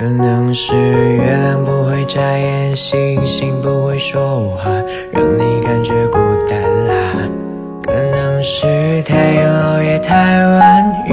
可能是月亮不会眨眼，星星不会说话，让你感觉孤单啦。可能是太阳熬夜太晚。